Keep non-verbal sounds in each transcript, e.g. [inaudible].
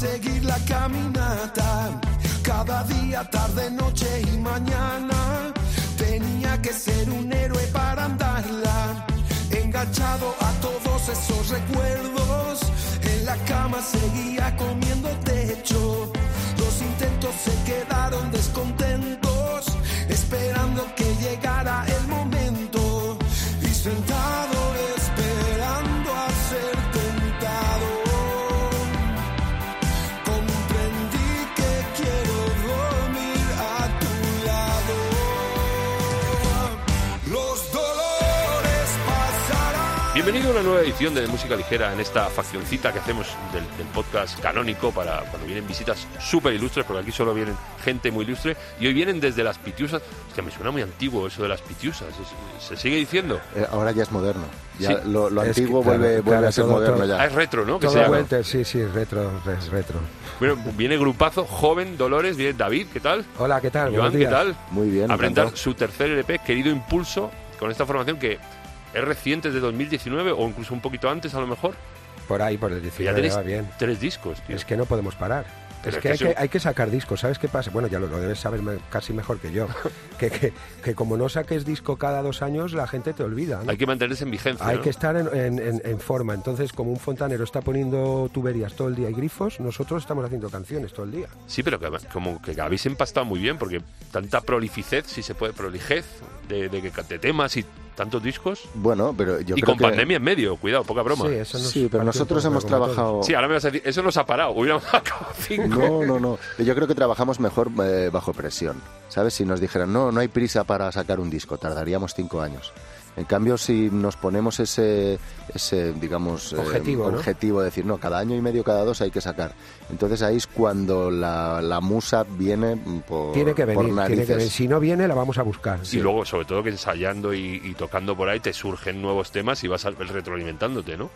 seguir la caminata. Cada día, tarde, noche y mañana. Tenía que ser un héroe para andarla. Enganchado a todos esos recuerdos. En la cama seguía comiendo techo. Los intentos se quedaron descontentos. Bienvenido a una nueva edición de Música Ligera en esta faccioncita que hacemos del, del podcast canónico para cuando vienen visitas súper ilustres, porque aquí solo vienen gente muy ilustre y hoy vienen desde las Pitiusas. Es que me suena muy antiguo eso de las Pitiusas, es- ¿se sigue diciendo? Eh, ahora ya es moderno. Ya Sí. lo, lo Es que, antiguo claro, vuelve, claro, a ser todo- moderno todo- Ah, ya. es retro, ¿no? Que Todo sí, sí, retro, es retro. Bueno, viene grupazo, joven, Dolores, viene David, ¿qué tal? Hola, ¿qué tal? Joan, ¿qué tal? Muy bien. A presentar encantado. su tercer LP, Querido Impulso, con esta formación que es reciente, de 2019 o incluso un poquito antes a lo mejor. Por ahí, por el Que ya 19 tenéis va bien. tres discos, tío. Es que no podemos parar. Pero es que, hay, que hay que sacar discos, ¿sabes qué pasa? Bueno, ya lo, lo debes saber me- casi mejor que yo. [laughs] que, que, que como no saques disco cada dos años, la gente te olvida. ¿no? Hay que mantenerse en vigencia. Hay ¿no? que estar en, en- en- en forma. Entonces, como un fontanero está poniendo tuberías todo el día y grifos, nosotros estamos haciendo canciones todo el día. Sí, pero que, como que habéis empastado muy bien, porque tanta prolificez, si se puede, prolijez de, de, que- de temas y tantos discos. Bueno, pero yo y creo con que... pandemia en medio, cuidado, poca broma. Sí, Sí, eso nos Sí, pero nosotros hemos trabajado... ahora me vas a decir, eso nos ha parado, hubiéramos [laughs] acabado cinco. No, no, no. Yo creo que trabajamos mejor eh, bajo presión. ¿Sabes? Si nos dijeran, no, no hay prisa para sacar un disco, tardaríamos cinco años. En cambio, si nos ponemos ese, ese digamos, eh, Objetivo, ¿no? objetivo de decir, no, cada año y medio, cada dos hay que sacar. Entonces ahí es cuando la, la musa viene por, Tiene que por venir, tiene narices. que venir. Si no viene, la vamos a buscar. Y luego, sobre todo, que ensayando y, y tocando por ahí te surgen nuevos temas y vas a- retroalimentándote, ¿no?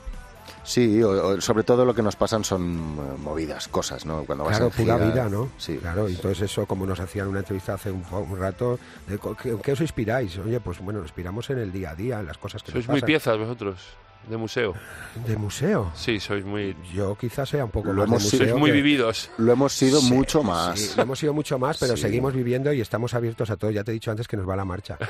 Sí, o- o sobre todo lo que nos pasan son eh, movidas, cosas, ¿no? Cuando vas Claro, en pura gira, vida, ¿no? Sí. Claro, y entonces eso, como nos hacían una entrevista hace un, un rato, de co- ¿qué, qué os inspiráis? Oye, pues bueno, nos inspiramos en el día a día, en las cosas que Sois nos muy pasan. piezas vosotros, de museo. ¿De museo? Sí, sois muy, Yo quizás sea un poco Lo más hemos museo. sois muy que- vividos. Lo hemos sido Sí, mucho más. Sí, lo hemos sido mucho más, pero Sí. seguimos viviendo y estamos abiertos a todo. Ya te he dicho antes que nos va la marcha. [laughs]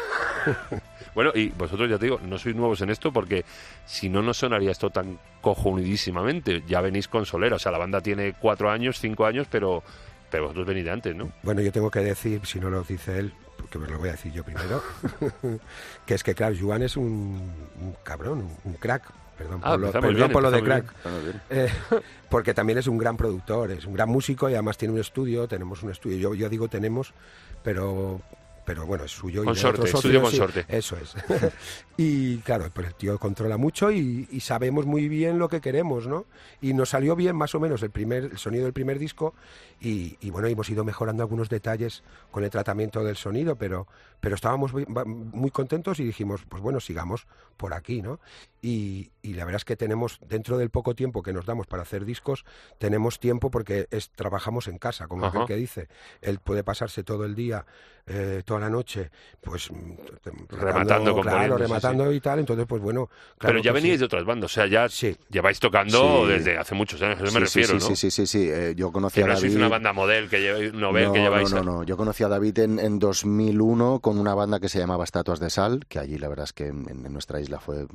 Bueno, y vosotros ya te digo, no sois nuevos en esto porque si no, no sonaría esto tan cojonidísimamente. Ya venís con Solera, o sea, la banda tiene cuatro años, cinco años, pero, pero vosotros venís de antes, ¿no? Bueno, yo tengo que decir, si no lo dice él, porque me lo voy a decir yo primero, [laughs] que es que, claro, Joan es un, un cabrón, un, un crack. Perdón Ah, por lo, perdón bien, por lo de crack. Bien. Eh, [laughs] porque también es un gran productor, es un gran músico y además tiene un estudio, tenemos un estudio, yo, yo digo tenemos, pero pero bueno, es suyo. y Consorte, socios, sí, consorte. eso es. [laughs] y claro, pues el tío controla mucho y, y sabemos muy bien lo que queremos, ¿no? Y nos salió bien más o menos el primer el sonido del primer disco y, y bueno, hemos ido mejorando algunos detalles con el tratamiento del sonido, pero, pero estábamos muy, muy contentos y dijimos, pues bueno, sigamos por aquí, ¿no? Y, y la verdad es que tenemos, dentro del poco tiempo que nos damos para hacer discos, tenemos tiempo porque es, trabajamos en casa, como aquel que dice. Él puede pasarse todo el día, eh, toda la noche, pues mm, Rematando, claro, sí, rematando y tal. Entonces, pues bueno, claro pero ya veníais sí. de otras bandas, o sea, ya Sí. lleváis tocando desde hace muchos años, eso me refiero, ¿no? sí, sí, sí, sí. Eh, yo conocí Que a no David... sois una banda model que lleváis, novel no, que lleváis. no, a- no, no. Yo conocí a David en, en 2001 con una banda que se llamaba Estatuas de Sal, que allí la verdad es que en, en nuestra isla fue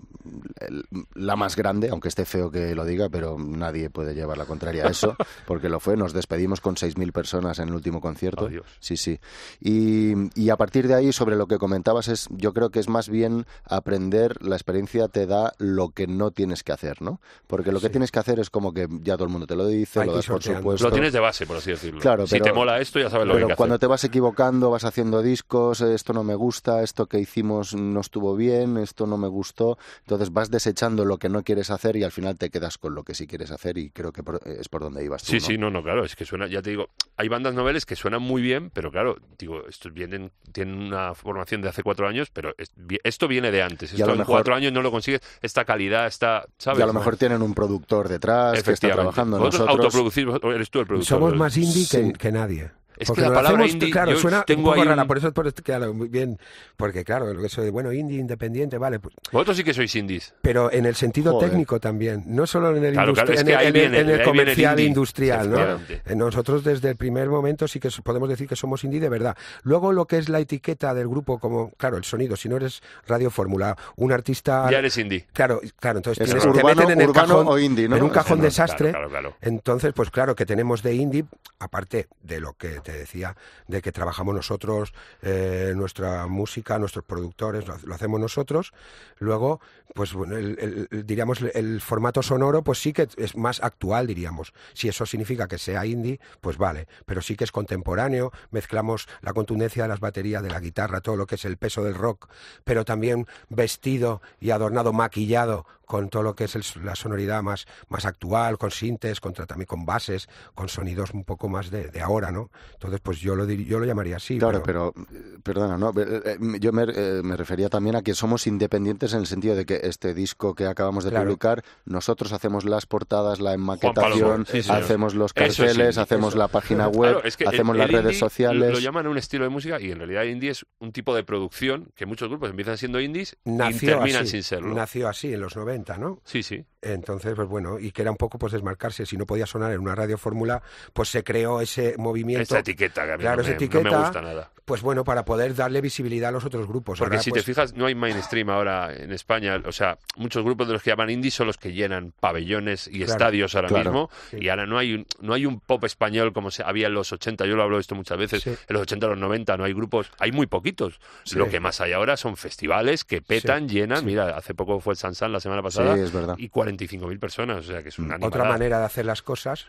el- la más grande, aunque esté feo que lo diga, pero nadie puede llevar la contraria a eso, [laughs] porque lo fue. Nos despedimos con 6.000 personas en el último concierto. Dios. Sí, sí. Y, y a partir de ahí, sobre lo que comentabas, es yo creo que es más bien aprender, la experiencia te da lo que no tienes que hacer, ¿no? Porque lo que Sí. tienes que hacer es como que ya todo el mundo te lo dice, Hay lo das por supuesto. Lo tienes de base, por así decirlo. Claro, si pero- te mola esto, ya sabes lo que Pero que cuando hacer. te vas equivocando, vas haciendo discos, eh, esto no me gusta, esto que hicimos no estuvo bien, esto no me gustó, entonces vas desechando lo que no quieres hacer y al final te quedas con lo que sí quieres hacer y creo que por- es por donde ibas tú. Sí, ¿no? sí, no, no, claro, es que suena, ya te digo, hay bandas noveles que suenan muy bien, pero claro, digo, estos vienen, tienen una formación de hace cuatro años, pero es- esto viene de antes, Y a esto lo en mejor- cuatro años no lo consigues, esta calidad, esta, ¿sabes? Y a lo mejor tienen un productor detrás que está trabajando. Nosotros, vosotros- eres tú el productor. Somos más indie que nadie. Es Porque que la lo palabra hacemos, indie, claro, yo suena tengo un poco ahí rara, un- por eso, por claro, muy bien, porque claro, eso de, bueno, indie, independiente, vale, pues, Vosotros sí que sois indies. pero en el sentido Joder. técnico también, no solo en el, Claro, claro, industri- es en que el- ahí en el- viene- en de el ahí viene el comercial indie, industrial, ¿no? Eh, Nosotros desde el primer momento sí que podemos decir que somos indie de verdad. Luego lo que es la etiqueta del grupo, como, claro, el sonido, si no eres Radio Fórmula, un artista... Ya eres indie. Claro, claro, entonces Es tienes, te meten en el cajón, o indie, ¿no? en un cajón desastre. Claro, claro, claro. Entonces, pues claro que tenemos de indie, aparte de lo que decía, de que trabajamos nosotros, eh, nuestra música, nuestros productores, lo, hacemos nosotros. Luego, pues bueno, el- diríamos el formato sonoro, pues sí que es más actual, diríamos. Si eso significa que sea indie, pues vale, pero sí que es contemporáneo. Mezclamos la contundencia de las baterías, de la guitarra, todo lo que es el peso del rock, pero también vestido y adornado, maquillado con todo lo que es el- la sonoridad más, más actual, con sintes, contra, también con bases, con sonidos un poco más de, de ahora, ¿no? Entonces, pues yo lo, dir- yo lo llamaría así. Claro, pero, eh, perdona, ¿no? Eh, eh, Yo me, eh, me refería también a que somos independientes en el sentido de que este disco que acabamos de Claro. publicar, nosotros hacemos las portadas, la enmaquetación, sí, hacemos los carteles, hacemos eso. la página web, Claro, es que hacemos el- las el redes indie sociales. Lo llaman un estilo de música y en realidad indie es un tipo de producción que muchos grupos empiezan siendo indies y nació terminan así, sin serlo. nació así en los 90, ¿no? Sí, sí. Entonces, pues bueno, y que era un poco pues desmarcarse. Si no podía sonar en una radio fórmula, pues se creó ese movimiento. Esta etiqueta que a mí Claro, no, esa me, no etiqueta, me gusta nada. Pues bueno, para poder darle visibilidad a los otros grupos. Porque Ahora, si pues, te fijas, no hay mainstream ahora en España. O sea, muchos grupos de los que llaman indie son los que llenan pabellones y Claro, estadios ahora claro. mismo. Sí. Y ahora no hay, un, no hay un pop español como se, había en los 80. Yo lo hablo de esto muchas veces. Sí. En los 80, los 90 no hay grupos. Hay muy poquitos. Sí. Lo que más hay ahora son festivales que petan, llenan. sí. Mira, hace poco fue el Sansan la semana Sí, pasada. es verdad. Y 45.000 personas. O sea, que es una otra manera de hacer las cosas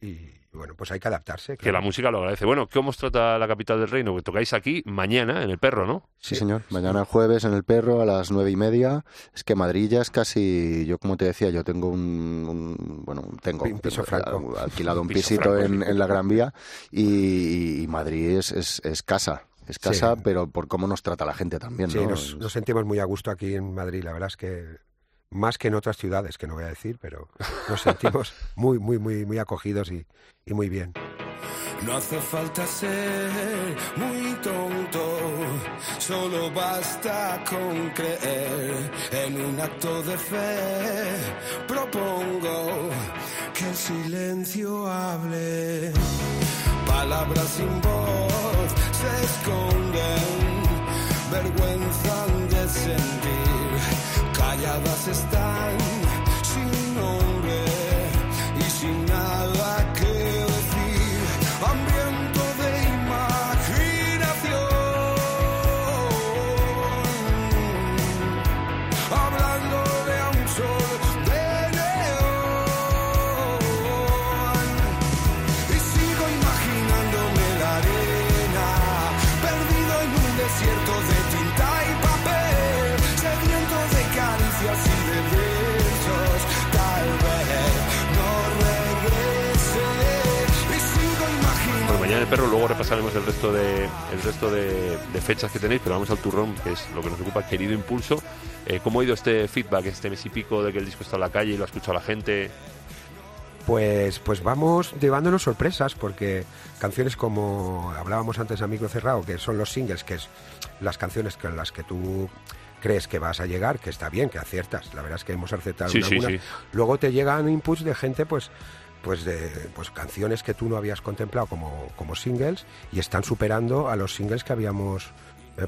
y bueno, pues hay que adaptarse. Que la música lo agradece. Bueno, ¿cómo os trata la capital del reino? Que tocáis aquí mañana, en el perro, ¿no? Sí, señor. Mañana jueves en el Perro a las nueve y media. Es que Madrid ya es casi, yo como te decía, yo tengo un, un- bueno, tengo Un piso tengo, franco. alquilado [laughs] un Piso pisito franco, en, sí. en la Gran Vía y, y Madrid es, es, es casa. Es casa, Sí. pero por cómo nos trata la gente también, Sí, ¿no? nos, nos sentimos muy a gusto aquí en Madrid. La verdad es que más que en otras ciudades, que no voy a decir, pero nos sentimos [laughs] muy, muy, muy, muy acogidos y, y muy bien. No hace falta ser muy tonto, solo basta con creer en un acto de fe. Propongo que el silencio hable, palabras sin voz se esconden, vergüenza de sentir, calladas están sin nombre y sin nada perro, luego repasaremos el resto de el resto de, de fechas que tenéis, pero vamos al turrón, que es lo que nos ocupa, querido impulso. Eh, ¿Cómo ha ido este feedback, este mes y pico de que el disco está en la calle y lo ha escuchado la gente? Pues, pues vamos llevándonos sorpresas, porque canciones como hablábamos antes a micro cerrado, que son los singles, que es las canciones con las que tú crees que vas a llegar, que está bien, que aciertas. La verdad es que hemos acertado Sí, sí, sí. Luego te llegan inputs de gente, pues, pues de pues canciones que tú no habías contemplado como, como singles y están superando a los singles que habíamos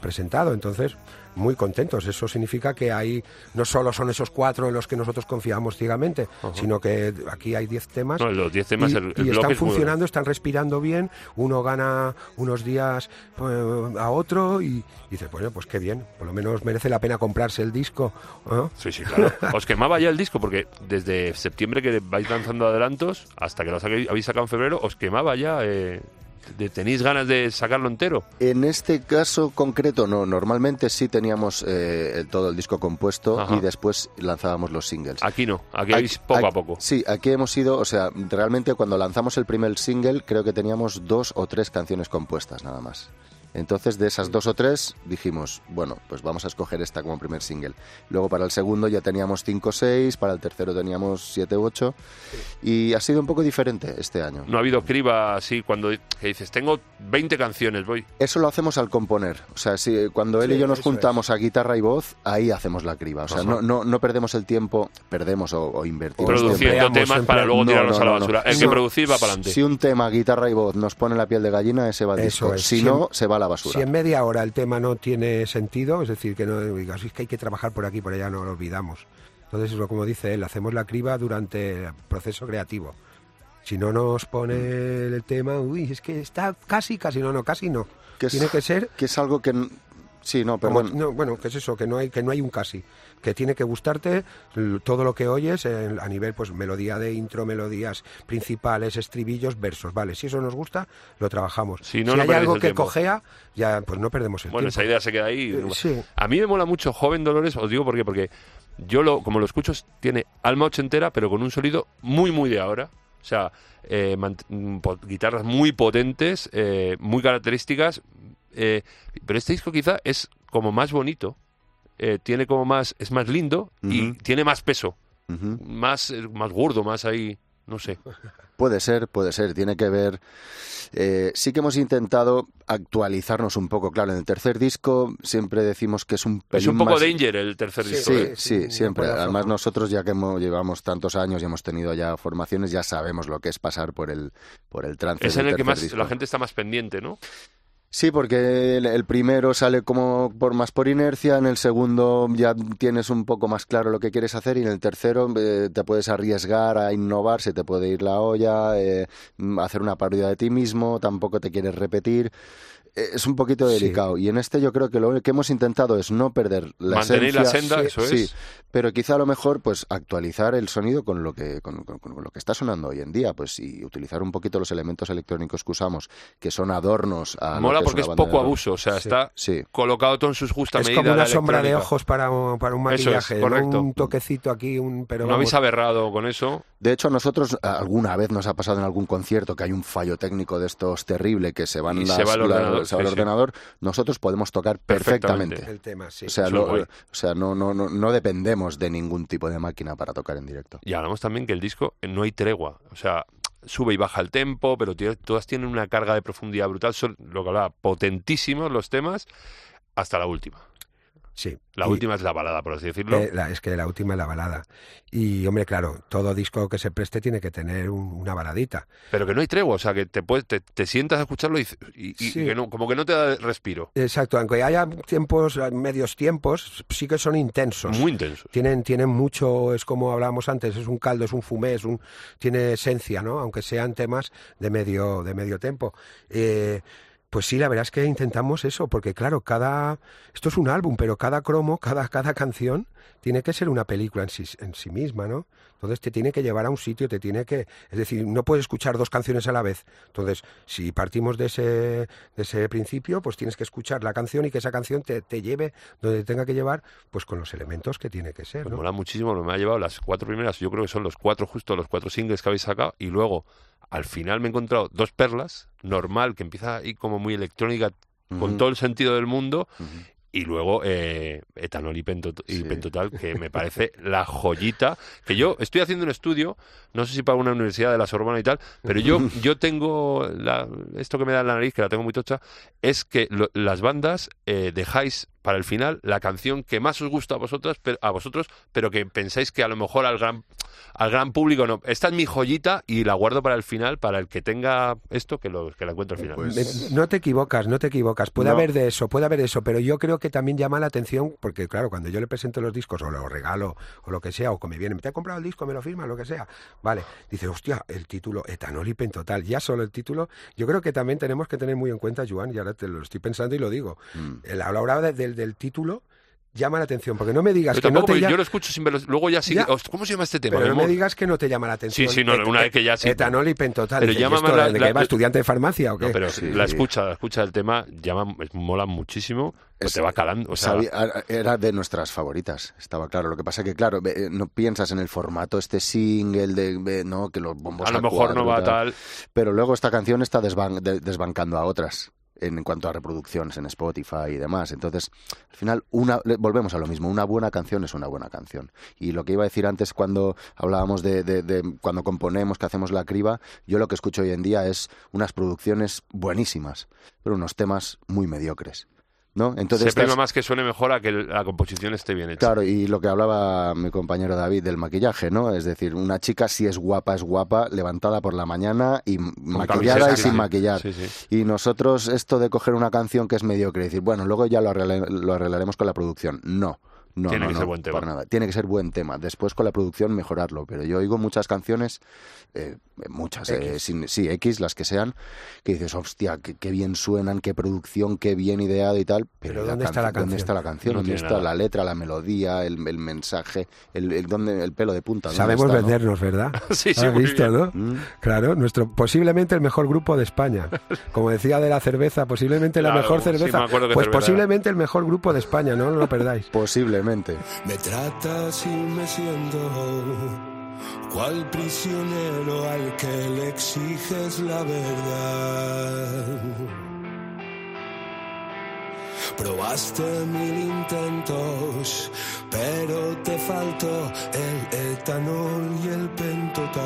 presentado. Entonces, muy contentos. Eso significa que hay no solo son esos cuatro en los que nosotros confiamos ciegamente, sino que aquí hay diez temas No, los 10 temas, y, el, el y bloque están es funcionando, están respirando bien, uno gana unos días eh, a otro y dices, bueno, pues qué bien, por lo menos merece la pena comprarse el disco. ¿no? Sí, sí, claro. [laughs] Os quemaba ya el disco porque desde septiembre que vais lanzando adelantos hasta que lo habéis sacado en febrero, os quemaba ya. eh, ¿Tenéis ganas de sacarlo entero? En este caso concreto, no. Normalmente sí teníamos eh, todo el disco compuesto Ajá. y después lanzábamos los singles. Aquí no, aquí habéis poco Aquí- a poco. Sí, aquí hemos ido, o sea, realmente cuando lanzamos el primer single creo que teníamos dos o tres canciones compuestas nada más. Entonces, de esas dos o tres, dijimos, bueno, pues vamos a escoger esta como primer single. Luego, para el segundo ya teníamos cinco o seis, para el tercero teníamos siete u ocho, y ha sido un poco diferente este año. No ha habido criba así cuando que dices, tengo 20 canciones, voy. Eso lo hacemos al componer. O sea, si, cuando él Sí, y yo nos juntamos a guitarra y voz, ahí hacemos la criba. O sea, no, no, no perdemos el tiempo, perdemos o, o invertimos Produciendo empleamos, temas para luego No, tirarlos no, a la no, no. basura. El que No. producir va para adelante. Si un tema, guitarra y voz, nos pone la piel de gallina, ese va al Eso disco. es. Si no, se va a la basura. Si en media hora el tema no tiene sentido, es decir, que no digas, es que hay que trabajar por aquí, por allá, no lo olvidamos. Entonces, como dice él, hacemos la criba durante el proceso creativo. Si no nos pone el tema, uy, es que está casi, casi, no, no, casi no. Que es- Tiene que ser Que es algo que... Sí, no, perdón. no, bueno, que es eso, que no hay, que no hay un casi, que tiene que gustarte todo lo que oyes en- a nivel, pues melodía de intro, melodías principales, estribillos, versos, vale. Si eso nos gusta, lo trabajamos. Si no, no hay algo que tiempo. cojea, ya, pues no perdemos el Bueno, tiempo. esa idea se queda ahí. Eh, sí. A mí me mola mucho Joven Dolores, os digo por qué, porque yo lo, como lo escucho, tiene alma ochentera, pero con un sonido muy, muy de ahora. O sea, eh, mm, guitarras muy potentes, eh, muy características. eh, pero este disco quizá es como más bonito, eh, tiene como más, es más lindo y tiene más peso, Ujú. más, eh, más gordo, más ahí, no sé. [laughs] Puede ser, puede ser. Tiene que ver. eh, sí que hemos intentado actualizarnos un poco. Claro, en el tercer disco siempre decimos que es un Es un poco más- Danger el tercer Sí, disco. Sí, ¿eh? sí, sí, siempre. Además nosotros ya que hemos- llevamos tantos años y hemos tenido ya formaciones, ya sabemos lo que es pasar por el por el trance. Es en el que tercer más disco. la gente está más pendiente, ¿no? Sí, porque el, primero sale como por más por inercia, en el segundo ya tienes un poco más claro lo que quieres hacer y en el tercero eh, te puedes arriesgar a innovar, se te puede ir la olla, eh, hacer una parodia de ti mismo, tampoco te quieres repetir. Eh, es un poquito Sí. delicado y en este yo creo que lo que hemos intentado es no perder la Mantener la senda, sí, eso es. sí, pero quizá a lo mejor pues actualizar el sonido con lo que con, con- con lo que está sonando hoy en día, pues y utilizar un poquito los elementos electrónicos que usamos, que son adornos a lo Mola que porque es poco abuso, o sea, Sí. está Sí. colocado todo en sus justas Es como una sombra de ojos para un, para un es, maquillaje, ¿no? correcto. un toquecito aquí, un pero No vamos, habéis aberrado con eso. De hecho, a nosotros a- alguna vez nos ha pasado en algún concierto que hay un fallo técnico de estos terrible que se van Y las- se va el la- el sí, sí. ordenador. Nosotros podemos tocar Perfectamente. perfectamente. el tema, sí. O sea, lo- o sea no, no, no, no dependemos de ningún tipo de máquina para tocar en directo. Y hablamos también que el disco eh, no hay tregua. O sea, sube y baja el tempo, pero tiene- todas tienen una carga de profundidad brutal. Son, lo que hablaba, potentísimos los temas hasta la última. Sí. La Y, última es la balada, por así decirlo. eh, la- es que la última es la balada. Y, hombre, claro, todo disco que se preste tiene que tener un- una baladita. Pero que no hay tregua. O sea, que te, puedes, te, te sientas a escucharlo y, y- y Sí. que no, como que no te da respiro. Exacto, aunque haya tiempos, medios tiempos, sí que son intensos. Muy intenso. Tienen, tienen mucho, es como hablábamos antes, es un caldo, es un fumé, es un, tiene esencia, ¿no? Aunque sean temas de medio, de medio tiempo. Eh, pues sí, la verdad es que intentamos eso, porque claro, cada, esto es un álbum, pero cada cromo, cada, cada canción tiene que ser una película en sí, en sí misma, ¿no? Entonces te tiene que llevar a un sitio, te tiene que, es decir, no puedes escuchar dos canciones a la vez. Entonces, si partimos de ese, de ese principio, pues tienes que escuchar la canción y que esa canción te, te lleve donde te tenga que llevar, pues con los elementos que tiene que ser, Pues ¿no? mola muchísimo, me ha llevado las cuatro primeras, yo creo que son los cuatro justo, los cuatro singles que habéis sacado, y luego al final me he encontrado dos perlas, normal, que empieza ahí como muy electrónica, con todo el sentido del mundo. Y luego eh, etanol y, Pento- y Sí. pentotal, que me [laughs] parece la joyita, que yo estoy haciendo un estudio, no sé si para una universidad de la Sorbona y tal, pero yo, [laughs] yo tengo, la- esto que me da en la nariz, que la tengo muy tocha, es que lo- las bandas eh, dejáis para el final la canción que más os gusta a vosotras, pero, a vosotros, pero que pensáis que a lo mejor al gran al gran público no. Esta es mi joyita y la guardo para el final, para el que tenga esto, que, lo, que la encuentre al final. Pues- Me- No te equivocas, no te equivocas. Puede No. haber de eso, puede haber eso, pero yo creo que también llama la atención, porque claro, cuando yo le presento los discos o los regalo o lo que sea, o que me viene, te he comprado el disco, me lo firma, lo que sea. Vale, dice, hostia, el título, etanol y pentotal, ya solo el título. Yo creo que también tenemos que tener muy en cuenta, Joan, y ahora te lo estoy pensando y lo digo. Mm. El- A la hora de- del, del título llama la atención, porque no me digas Yo que no te porque lla- yo lo escucho sin verlo. Luego ya sí. Ya. "Host- ¿Cómo se llama este tema? pero no me amor?". digas que no te llama la atención. Sí, sí, no, Et- una vez que ya sí. Etanol y pentotal. Pero Dices, ¿y llama más la- de la- que va la- estudiante de farmacia o qué? No, pero Sí. la escucha, la escucha del tema llama, es- mola muchísimo, pues Es- te va calando. O sea, Sabía- a- era de nuestras favoritas, estaba claro. Lo que pasa que, claro, ve- no piensas en el formato este single, de, no, que los bombos a lo mejor no va tal. tal. Pero luego esta canción está desban- de- desbancando a otras. En cuanto a reproducciones en Spotify y demás. Entonces, al final, una, volvemos a lo mismo, una buena canción es una buena canción. Y lo que iba a decir antes cuando hablábamos de, de, cuando componemos, que hacemos la criba, yo lo que escucho hoy en día es unas producciones buenísimas, pero unos temas muy mediocres. ¿No? Entonces Se más que suene mejor a que la composición esté bien hecha. Claro, y lo que hablaba mi compañero David del maquillaje, ¿no? Es decir, una chica si es guapa, es guapa, levantada por la mañana y maquillada y sin maquillar. Y nosotros esto de coger una canción que es mediocre y decir, bueno, luego ya lo arreglaremos con la producción. No. No, Tiene que ser buen tema. nada. Tiene que ser buen tema. Después con la producción mejorarlo. Pero yo oigo muchas canciones, eh, muchas, eh, sí, X, las que sean, que dices, hostia, qué, bien suenan, qué producción, qué bien ideado y tal. Pero, ¿dónde, está la ¿dónde está la canción? ¿Dónde está la letra, la melodía, el, mensaje, el, el pelo de punta? Sabemos vendernos, ¿verdad? [laughs] sí, sí, ¿Has visto, no? Mm. Claro, nuestro, posiblemente el mejor grupo de España. Como decía de la cerveza, posiblemente la mejor cerveza. pues posiblemente el mejor grupo de España, no, no lo perdáis. Posible. Me tratas y me siento cual prisionero al que le exiges la verdad. Probaste mil intentos, pero te faltó el etanol y el pentotal.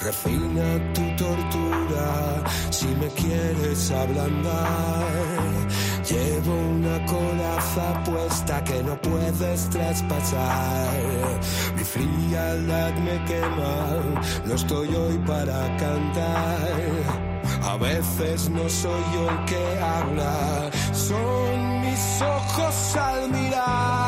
Refina tu tortura si me quieres ablandar. Llevo una coraza puesta que no puedes traspasar. Mi frialdad me quema, no estoy hoy para cantar. A veces no soy yo el que habla, son mis ojos al mirar.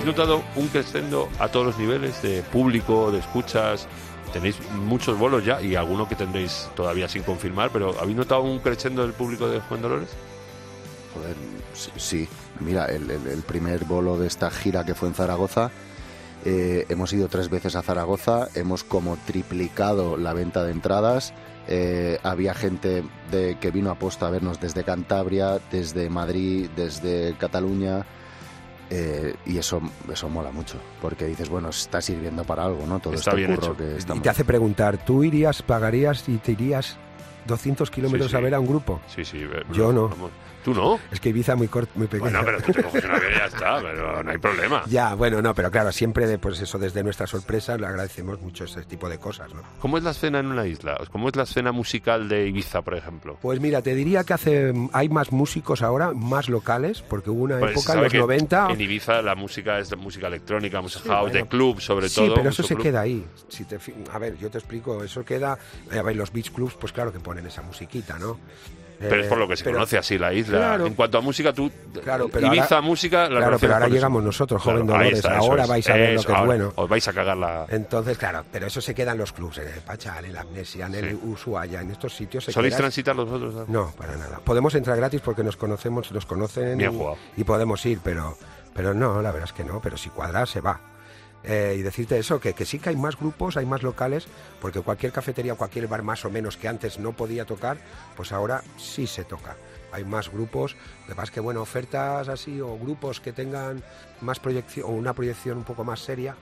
¿Habéis notado un crescendo a todos los niveles de público, de escuchas? Tenéis muchos bolos ya y alguno que tendréis todavía sin confirmar, pero ¿habéis notado un crescendo del público de Juan Dolores? Joder, sí. Mira, el, primer bolo de esta gira que fue en Zaragoza, eh, hemos ido tres veces a Zaragoza, hemos como triplicado la venta de entradas. Eh, había gente de, que vino a posta a vernos desde Cantabria, desde Madrid, desde Cataluña. Eh, y eso, eso mola mucho, porque dices, bueno, está sirviendo para algo, ¿no? Todo está este curro que Y te hace preguntar, ¿tú irías, pagarías y te irías 200 kilómetros a ver a un grupo? Sí, sí. Yo no. ¿Tú no? Es que Ibiza muy corto, muy pequeño. Bueno, pero tú te coges una y ya está, pero no hay problema. [laughs] Ya, bueno, no, pero claro, siempre, pues eso, desde nuestra sorpresa, le agradecemos mucho ese tipo de cosas, ¿no? ¿Cómo es la escena en una isla? ¿Cómo es la escena musical de Ibiza, por ejemplo? Pues mira, te diría que hace hay más músicos ahora, más locales, porque hubo una pues época en los 90... En Ibiza la música es música electrónica, música house, de club, sobre todo. Sí, pero eso se queda ahí. Si te, a ver, yo te explico, eso queda... A ver, los beach clubs, pues claro que ponen esa musiquita, ¿no? Pero es por lo que se conoce así la isla. en cuanto a música, tú. Claro, pero Ibiza, música. La claro, pero ahora llegamos nosotros, joven Dolores. ahora vais a ver lo que es bueno. Os vais a cagar la. Entonces, claro, pero eso se queda en los clubs, en el Pachal, en la Amnesia, en el Ushuaia, en estos sitios. Se ¿Soléis transitar los otros? No, para nada. Podemos entrar gratis porque nos conocemos, nos conocen. y, y podemos ir, pero, pero no, la verdad es que no. Pero si cuadras, se va. Eh, y decirte eso, que, que, sí que hay más grupos, hay más locales, porque cualquier cafetería, cualquier bar más o menos que antes no podía tocar, pues ahora sí se toca. Hay más grupos, de más que bueno, ofertas así o grupos que tengan más proyección o una proyección un poco más seria,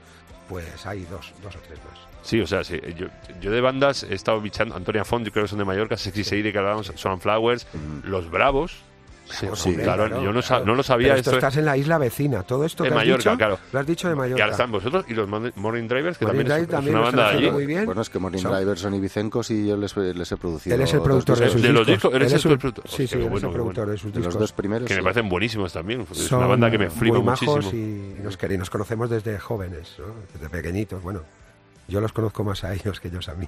pues hay dos, dos o tres más. Sí, o sea, sí, yo, yo de bandas he estado bichando, Antonia Font, yo creo que son de Mallorca, Sexy Seire, que hablábamos, Sunflowers, Los Bravos, Sí, claro, yo no, no, lo sabía. esto, estás en la isla vecina, todo esto en Mallorca, claro. Lo has dicho de Mallorca. Y ahora están vosotros y los Morning Drivers, que también, es, una banda de allí. Muy bien. Bueno, es que Morning Drivers son ibicencos y yo les, les he producido. Él es el productor de sus discos. los discos, él es el productor. Sí, sí, él es el productor de sus discos. Los dos primeros. Que me parecen buenísimos también. Es una banda que me flipa muchísimo. Y nos conocemos desde jóvenes, desde pequeñitos, bueno. Yo los conozco más a ellos que ellos a mí.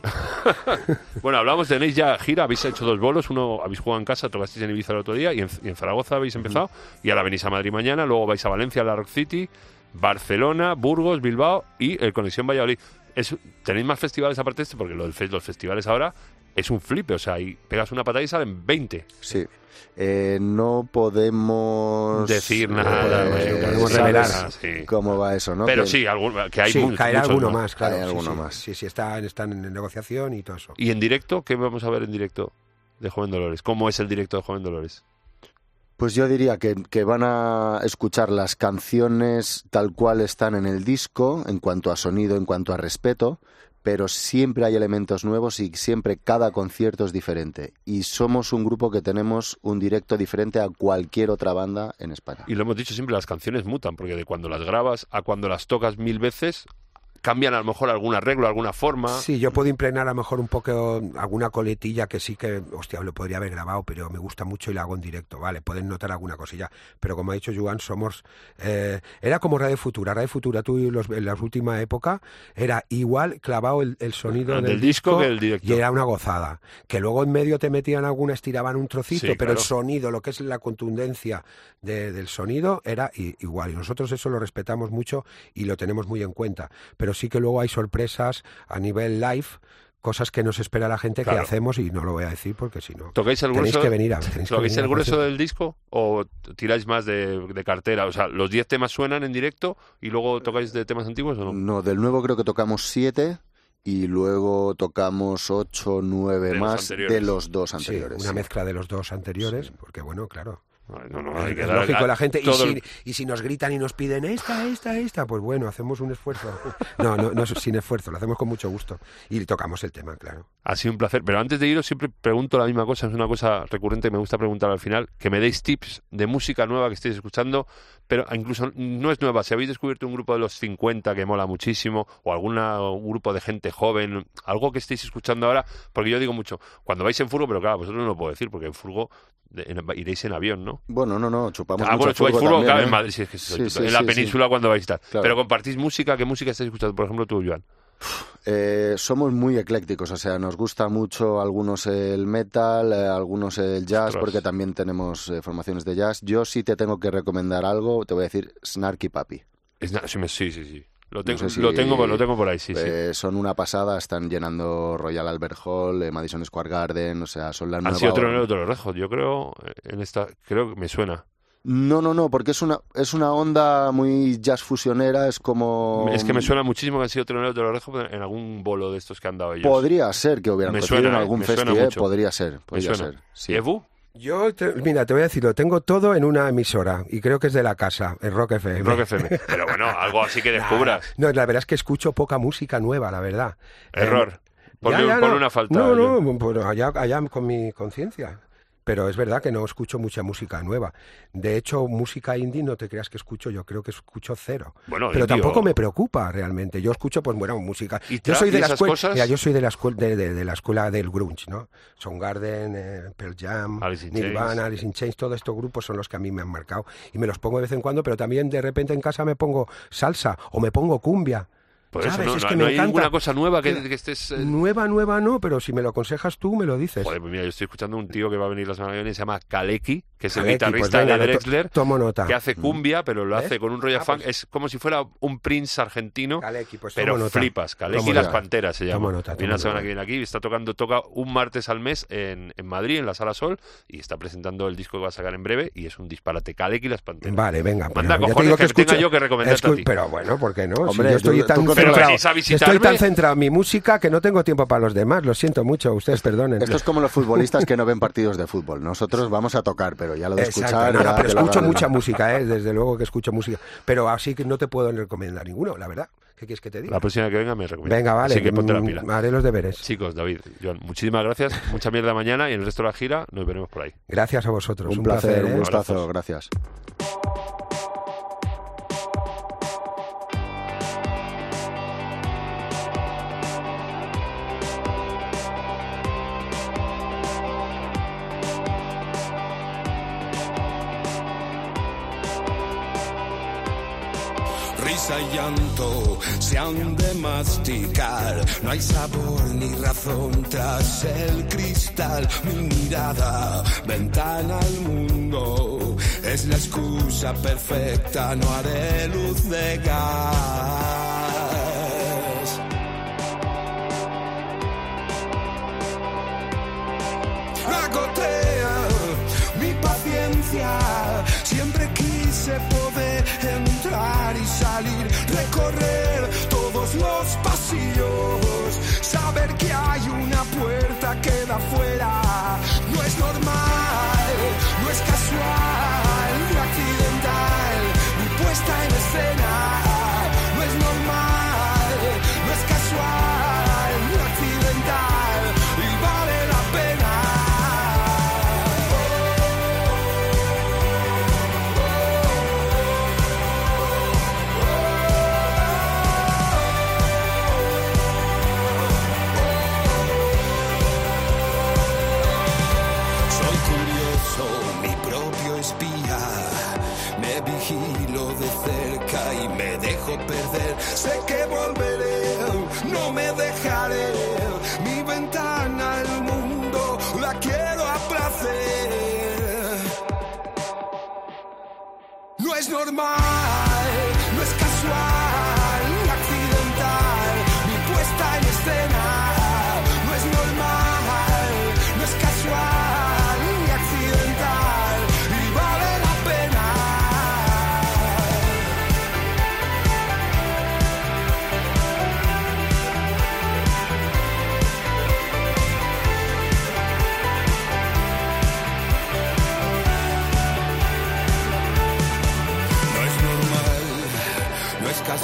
[laughs] bueno, hablamos, tenéis ya gira, habéis hecho dos bolos, uno habéis jugado en casa, tocasteis en Ibiza el otro día y en, Zaragoza habéis empezado y ahora venís a Madrid mañana, luego vais a Valencia, a la Rock City, Barcelona, Burgos, Bilbao y el Conexión Valladolid. ¿Tenéis más festivales aparte de este? Porque los festivales ahora es un flipe, o sea, y pegas una patada y salen 20. Sí. Eh, no podemos decir nada, eh, podemos revelar cómo va eso, ¿no? Pero sí, que hay sí, caerá alguno más, claro. Hay alguno sí, más. Sí, sí, está, están en negociación y todo eso. ¿Y en directo? ¿Qué vamos a ver en directo? de Joven Dolores? ¿Cómo es el directo de Joven Dolores? Pues yo diría que, que, van a escuchar las canciones tal cual están en el disco, en cuanto a sonido, en cuanto a respeto, pero siempre hay elementos nuevos y siempre cada concierto es diferente. Y somos un grupo que tenemos un directo diferente a cualquier otra banda en España. Y lo hemos dicho siempre, las canciones mutan, porque de cuando las grabas a cuando las tocas mil veces, cambian a lo mejor algún arreglo, alguna forma. Sí, yo puedo impregnar a lo mejor un poco alguna coletilla que sí que, hostia, lo podría haber grabado, pero me gusta mucho y la hago en directo, ¿vale? Pueden notar alguna cosilla. Pero como ha dicho Joan, somos... Eh, era como Radio Futura. Radio Futura, tú los, en la última época, era igual clavado el, el sonido del, del, disco, que el directo. Y era una gozada. Que luego en medio te metían alguna, estiraban un trocito, Sí, pero el sonido, lo que es la contundencia de- del sonido, era igual. Y nosotros eso lo respetamos mucho y lo tenemos muy en cuenta. Pero sí que luego hay sorpresas a nivel live, cosas que nos espera la gente Claro. que hacemos y no lo voy a decir porque si no. ¿Tocáis el Tenéis grueso, que venir a [laughs] tenéis que ¿tocáis venir el grueso del disco o tiráis más de, de cartera? O sea, ¿los 10 temas suenan en directo y luego tocáis de temas antiguos o no? No, del nuevo creo que tocamos siete y luego tocamos ocho, nueve De los más anteriores. de los dos Sí, anteriores. una sí. mezcla de los dos anteriores, porque bueno, claro. No, no, hay que es dar- lógico la gente. Y si, el- y si nos gritan y nos piden esta, esta, esta, pues bueno, hacemos un esfuerzo. No, no, no sin esfuerzo, lo hacemos con mucho gusto. Y tocamos el tema, claro. Ha sido un placer. Pero antes de iros, siempre pregunto la misma cosa. Es una cosa recurrente que me gusta preguntar al final. Que me deis tips de música nueva que estéis escuchando. Pero incluso no es nueva. Si habéis descubierto un grupo de los 50 que mola muchísimo, o alguna, un grupo de gente joven, algo que estéis escuchando ahora. Porque yo digo mucho, cuando vais en furgo, pero claro, vosotros no lo puedo decir, porque en furgo en- iréis en avión, ¿no? Bueno, no, no, chupamos Ah, mucho bueno, chupáis furgo también, claro, ¿eh? en Madrid, sí, es que soy- Sí, sí, en la sí. península cuando vais a estar. Claro. Pero compartís música, ¿qué música estáis escuchando? Por ejemplo, tú, Joan. Eh, somos muy eclécticos, o sea, nos gusta mucho algunos el metal, eh, algunos el jazz, Ostras. porque también tenemos eh, formaciones de jazz. Yo sí te tengo que recomendar algo, te voy a decir Snarky Papi. Sí, sí, sí. Lo tengo, sé si- lo tengo, lo tengo por ahí, sí, sí. Eh, son una pasada, están llenando Royal Albert Hall, eh, Madison Square Garden, o sea, son la Han nueva... sido de los rejos, yo creo, en esta, creo que me suena. No, no, no, porque es una, es una onda muy jazz fusionera, es como... Es que me suena muchísimo que han sido troneros de los en algún bolo de estos que han dado ellos. Podría ser que hubieran Me suena, en eh, algún me suena festival, mucho. podría ser, me podría suena. ser. sí. ¿Y Evu? Yo, te- mira, te voy a decir, lo tengo todo en una emisora y creo que es de la casa, en Rock FM. Rock FM. [laughs] Pero bueno, algo así que descubras. No, la verdad es que escucho poca música nueva, la verdad. Error. Eh, Ponle, ya, ya, ponle no. una falta. No, no, bueno, allá, allá con mi conciencia. Pero es verdad que no escucho mucha música nueva. De hecho, música indie no te creas que escucho, yo creo que escucho cero. Bueno, Pero tampoco me preocupa realmente. Yo escucho, pues bueno, música. ¿Y Yo soy y de la escuela, cosas? mira, yo soy de la escuela de, de- de la escuela del grunge, ¿no? Soundgarden, eh, Pearl Jam, Alice Nirvana, Chains. Alice in Chains, todos estos grupos son los que a mí me han marcado y me los pongo de vez en cuando, pero también de repente en casa me pongo salsa o me pongo cumbia. Por eso no, es no- que no me hay encanta. ninguna cosa nueva que, que estés... eh, Nueva, nueva no, pero si me lo aconsejas tú, me lo dices. Joder, pues mira, yo estoy escuchando un tío que va a venir la semana que viene, se llama Kaleki, que es el Kaleki, pues guitarrista venga, de to- Drexler, tomo nota. que hace cumbia, pero lo ¿Ves? hace con un rollo Ah, funk. pues- Es como si fuera un Prince argentino, Kaleki, pues pero nota. flipas. Kaleki Tomo y las nota. Panteras se llama. Tomo nota, viene tomo la semana nota. que viene aquí y está tocando, toca un martes al mes en, en Madrid, en la Sala Sol, y está presentando el disco que va a sacar en breve, y es un disparate. Kaleki y las Panteras. Vale, venga. Manda pero ya te cojones digo que tenga yo que recomendarte a ti. Pero bueno, ¿por qué no? Si Hombre, yo estoy tú- tan que centrado, venís a visitarme. estoy tan centrado en mi música que no tengo tiempo para los demás. Lo siento mucho, ustedes perdonen. Esto es como los futbolistas que no ven partidos de fútbol. Nosotros vamos a tocar, pero ya lo de Exacto, escuchar... no, no, pero escucho mucha música, ¿eh? desde luego que escucho música. Pero así que no te puedo recomendar ninguno, la verdad. ¿Qué quieres que te diga? La próxima que venga me recomiendo. Venga, vale. Así que ponte la mm, pila. Haré los deberes. Chicos, David, Joan, muchísimas gracias. Mucha mierda mañana y en el resto de la gira nos veremos por ahí. Gracias a vosotros. Un placer, ¿eh? un gustazo, Abrazos. gracias. Llanto se han de masticar. No hay sabor ni razón tras el cristal. Mi mirada, ventana al mundo. Es la excusa perfecta, no haré luz de gas. agotea mi paciencia. Recorrer todos los pasillos, saber que hay una puerta que da fuera. Dejo perder. Sé que volveré, no me dejaré. Mi ventana al mundo la quiero a. No es normal,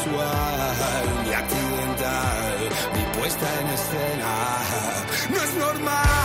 casual ni accidental mi puesta en escena. No es normal,